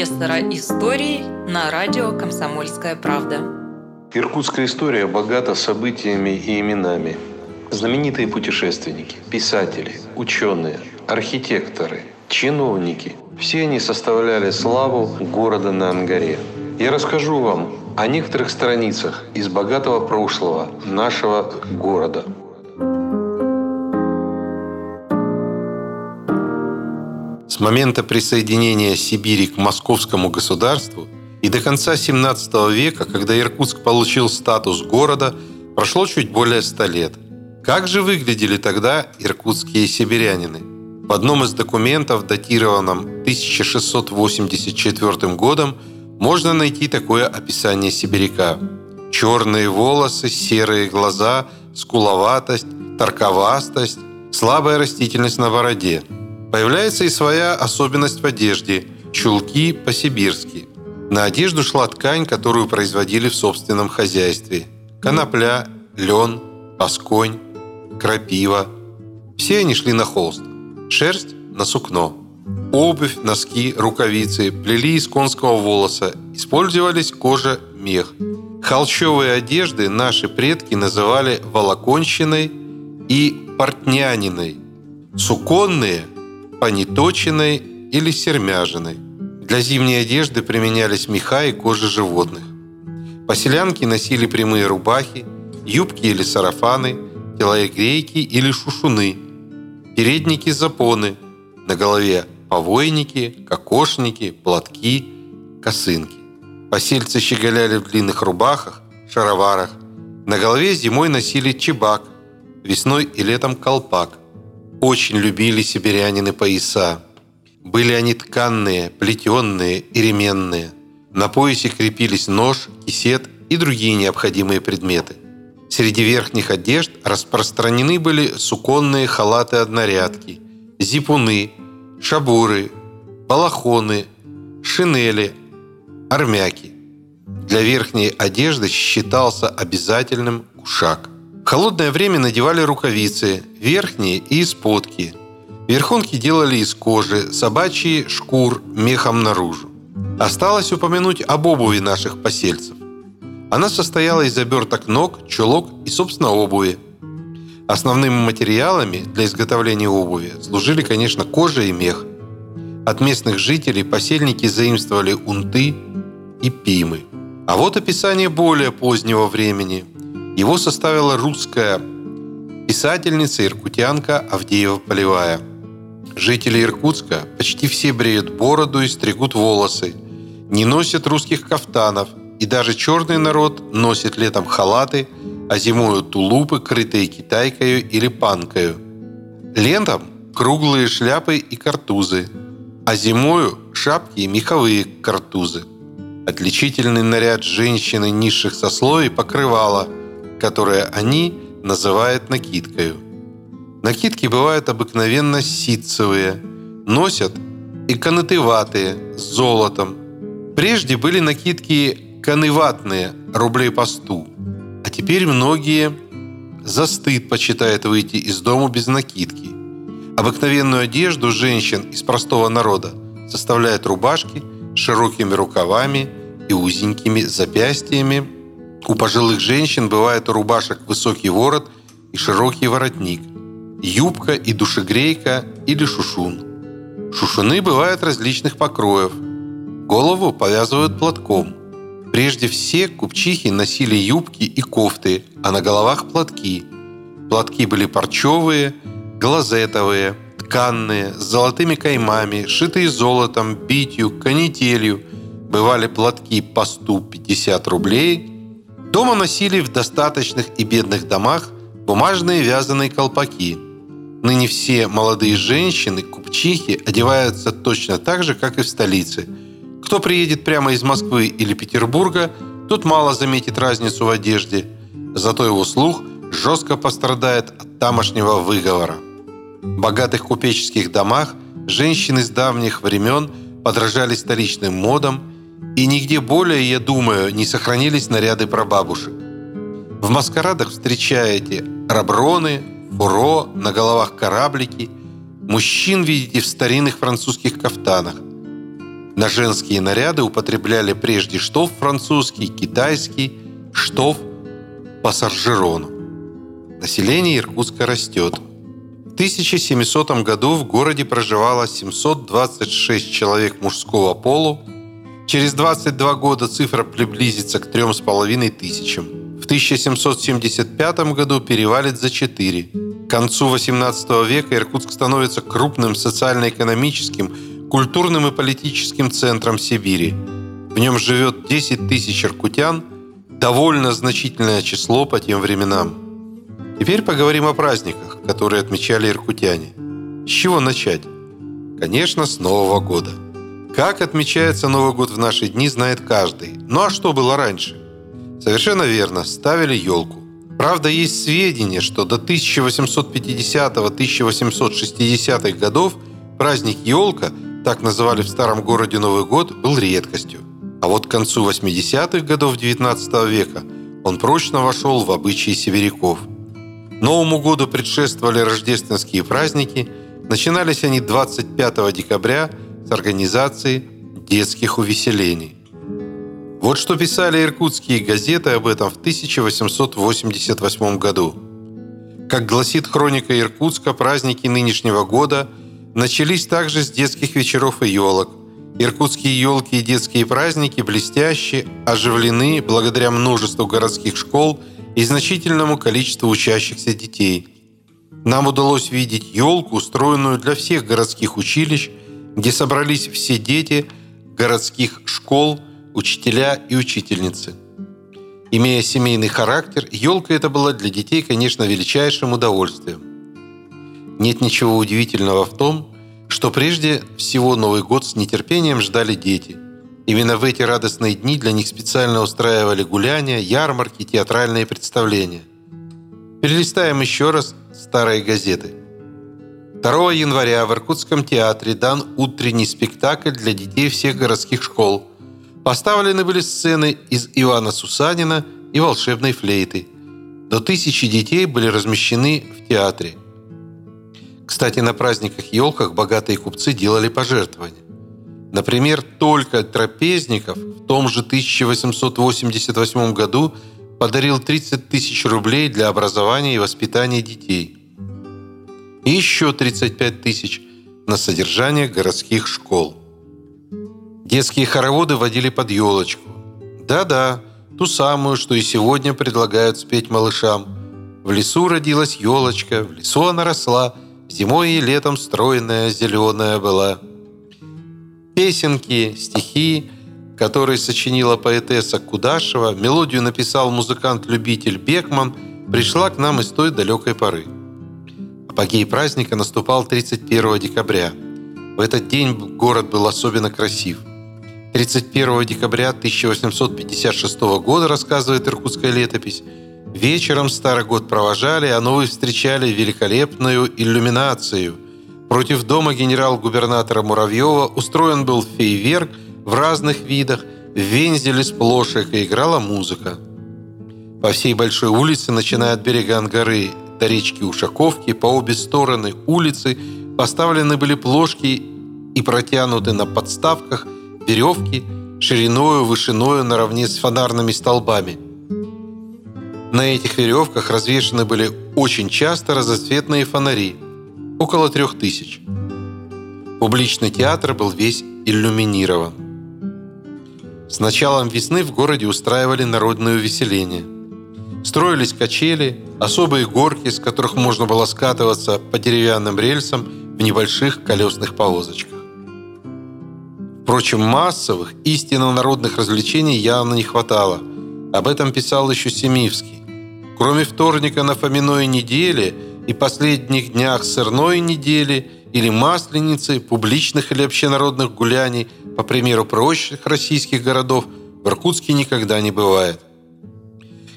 профессора истории на радио «Комсомольская правда». Иркутская история богата событиями и именами. Знаменитые путешественники, писатели, ученые, архитекторы, чиновники – все они составляли славу города на Ангаре. Я расскажу вам о некоторых страницах из богатого прошлого нашего города – С момента присоединения Сибири к московскому государству и до конца 17 века, когда Иркутск получил статус города, прошло чуть более 100 лет. Как же выглядели тогда иркутские сибирянины? В одном из документов, датированном 1684 годом, можно найти такое описание сибиряка. Черные волосы, серые глаза, скуловатость, торковастость, слабая растительность на бороде – Появляется и своя особенность в одежде – чулки по-сибирски. На одежду шла ткань, которую производили в собственном хозяйстве. Конопля, лен, пасконь, крапива. Все они шли на холст. Шерсть – на сукно. Обувь, носки, рукавицы плели из конского волоса. Использовались кожа, мех. Холщовые одежды наши предки называли волоконщиной и портняниной. Суконные – пониточенной или сермяжиной. Для зимней одежды применялись меха и кожа животных. Поселянки носили прямые рубахи, юбки или сарафаны, телогрейки или шушуны, передники-запоны, на голове повойники, кокошники, платки, косынки. Посельцы щеголяли в длинных рубахах, шароварах. На голове зимой носили чебак, весной и летом колпак. Очень любили сибирянины пояса. Были они тканные, плетенные и ременные. На поясе крепились нож, кисет и другие необходимые предметы. Среди верхних одежд распространены были суконные халаты-однорядки, зипуны, шабуры, балахоны, шинели, армяки. Для верхней одежды считался обязательным кушак – холодное время надевали рукавицы, верхние и исподки. Верхонки делали из кожи, собачьи – шкур, мехом наружу. Осталось упомянуть об обуви наших посельцев. Она состояла из оберток ног, чулок и, собственно, обуви. Основными материалами для изготовления обуви служили, конечно, кожа и мех. От местных жителей посельники заимствовали унты и пимы. А вот описание более позднего времени – его составила русская писательница иркутянка Авдеева Полевая. Жители Иркутска почти все бреют бороду и стригут волосы, не носят русских кафтанов, и даже черный народ носит летом халаты, а зимою тулупы, крытые китайкою или панкою. Летом круглые шляпы и картузы, а зимою шапки и меховые картузы. Отличительный наряд женщины низших сословий покрывала – которое они называют накидкою. Накидки бывают обыкновенно ситцевые, носят и канатыватые с золотом. Прежде были накидки каныватные, рублей по сту, а теперь многие за стыд почитают выйти из дома без накидки. Обыкновенную одежду женщин из простого народа составляют рубашки с широкими рукавами и узенькими запястьями у пожилых женщин бывает у рубашек высокий ворот и широкий воротник, юбка и душегрейка или шушун. Шушуны бывают различных покроев. Голову повязывают платком. Прежде все купчихи носили юбки и кофты, а на головах платки. Платки были парчевые, глазетовые, тканные, с золотыми каймами, шитые золотом, битью, канителью. Бывали платки по 150 рублей, Дома носили в достаточных и бедных домах бумажные вязаные колпаки. Ныне все молодые женщины, купчихи, одеваются точно так же, как и в столице. Кто приедет прямо из Москвы или Петербурга, тот мало заметит разницу в одежде, зато его слух жестко пострадает от тамошнего выговора. В богатых купеческих домах женщины с давних времен подражали столичным модам и нигде более, я думаю, не сохранились наряды прабабушек. В маскарадах встречаете раброны, фуро, на головах кораблики. Мужчин видите в старинных французских кафтанах. На женские наряды употребляли прежде штоф французский, китайский, штоф по саржерону. Население Иркутска растет. В 1700 году в городе проживало 726 человек мужского полу. Через 22 года цифра приблизится к 3,5 тысячам. В 1775 году перевалит за 4. К концу 18 века Иркутск становится крупным социально-экономическим, культурным и политическим центром Сибири. В нем живет 10 тысяч иркутян, довольно значительное число по тем временам. Теперь поговорим о праздниках, которые отмечали иркутяне. С чего начать? Конечно, с Нового года. Как отмечается Новый год в наши дни, знает каждый. Ну а что было раньше? Совершенно верно, ставили елку. Правда, есть сведения, что до 1850-1860-х годов праздник елка, так называли в старом городе Новый год, был редкостью. А вот к концу 80-х годов XIX века он прочно вошел в обычаи северяков – Новому году предшествовали рождественские праздники. Начинались они 25 декабря с организации детских увеселений. Вот что писали иркутские газеты об этом в 1888 году. Как гласит хроника Иркутска, праздники нынешнего года начались также с детских вечеров и елок. Иркутские елки и детские праздники блестящие, оживлены благодаря множеству городских школ – и значительному количеству учащихся детей. Нам удалось видеть елку, устроенную для всех городских училищ, где собрались все дети городских школ, учителя и учительницы. Имея семейный характер, елка это была для детей, конечно, величайшим удовольствием. Нет ничего удивительного в том, что прежде всего Новый год с нетерпением ждали дети – Именно в эти радостные дни для них специально устраивали гуляния, ярмарки, театральные представления. Перелистаем еще раз старые газеты. 2 января в Иркутском театре дан утренний спектакль для детей всех городских школ. Поставлены были сцены из Ивана Сусанина и волшебной флейты. До тысячи детей были размещены в театре. Кстати, на праздниках-елках богатые купцы делали пожертвования. Например, только Трапезников в том же 1888 году подарил 30 тысяч рублей для образования и воспитания детей. И еще 35 тысяч на содержание городских школ. Детские хороводы водили под елочку. Да-да, ту самую, что и сегодня предлагают спеть малышам. В лесу родилась елочка, в лесу она росла, зимой и летом стройная зеленая была – Песенки, стихи, которые сочинила поэтесса Кудашева, мелодию написал музыкант-любитель Бекман, пришла к нам из той далекой поры. Апогей праздника наступал 31 декабря. В этот день город был особенно красив. 31 декабря 1856 года, рассказывает Иркутская летопись, вечером Старый год провожали, а новый встречали великолепную иллюминацию – Против дома генерал-губернатора Муравьева устроен был фейверк в разных видах, в вензеле с плошек играла музыка. По всей Большой улице, начиная от берега Ангары до речки Ушаковки, по обе стороны улицы поставлены были плошки и протянуты на подставках веревки шириною, вышиною наравне с фонарными столбами. На этих веревках развешаны были очень часто разноцветные фонари – около трех тысяч. Публичный театр был весь иллюминирован. С началом весны в городе устраивали народное увеселение. Строились качели, особые горки, с которых можно было скатываться по деревянным рельсам в небольших колесных повозочках. Впрочем, массовых, истинно народных развлечений явно не хватало. Об этом писал еще Семивский. Кроме вторника на Фоминой неделе – и последних днях сырной недели или масленицы, публичных или общенародных гуляний, по примеру прочих российских городов, в Иркутске никогда не бывает.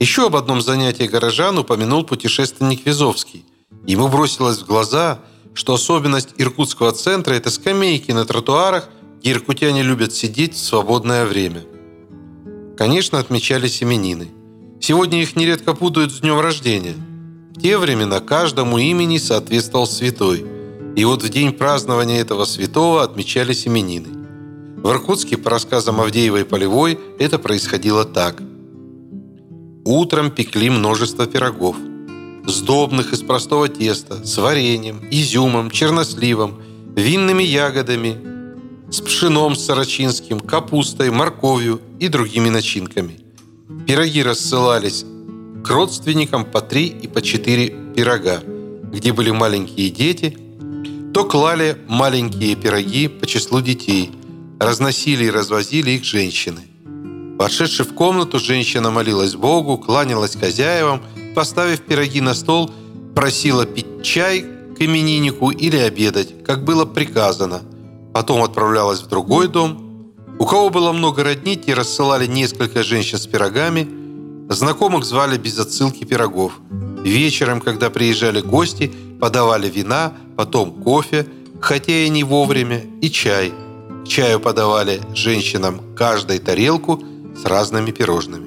Еще об одном занятии горожан упомянул путешественник Визовский. Ему бросилось в глаза, что особенность иркутского центра – это скамейки на тротуарах, где иркутяне любят сидеть в свободное время. Конечно, отмечались именины. Сегодня их нередко путают с днем рождения – в те времена каждому имени соответствовал святой. И вот в день празднования этого святого отмечались именины. В Иркутске, по рассказам Авдеевой Полевой, это происходило так. Утром пекли множество пирогов. Сдобных из простого теста, с вареньем, изюмом, черносливом, винными ягодами, с пшеном сорочинским, капустой, морковью и другими начинками. Пироги рассылались к родственникам по три и по четыре пирога, где были маленькие дети, то клали маленькие пироги по числу детей, разносили и развозили их женщины. Вошедши в комнату, женщина молилась Богу, кланялась хозяевам, поставив пироги на стол, просила пить чай к имениннику или обедать, как было приказано. Потом отправлялась в другой дом. У кого было много родни, те рассылали несколько женщин с пирогами – Знакомых звали без отсылки пирогов. Вечером, когда приезжали гости, подавали вина, потом кофе, хотя и не вовремя, и чай. К чаю подавали женщинам каждой тарелку с разными пирожными.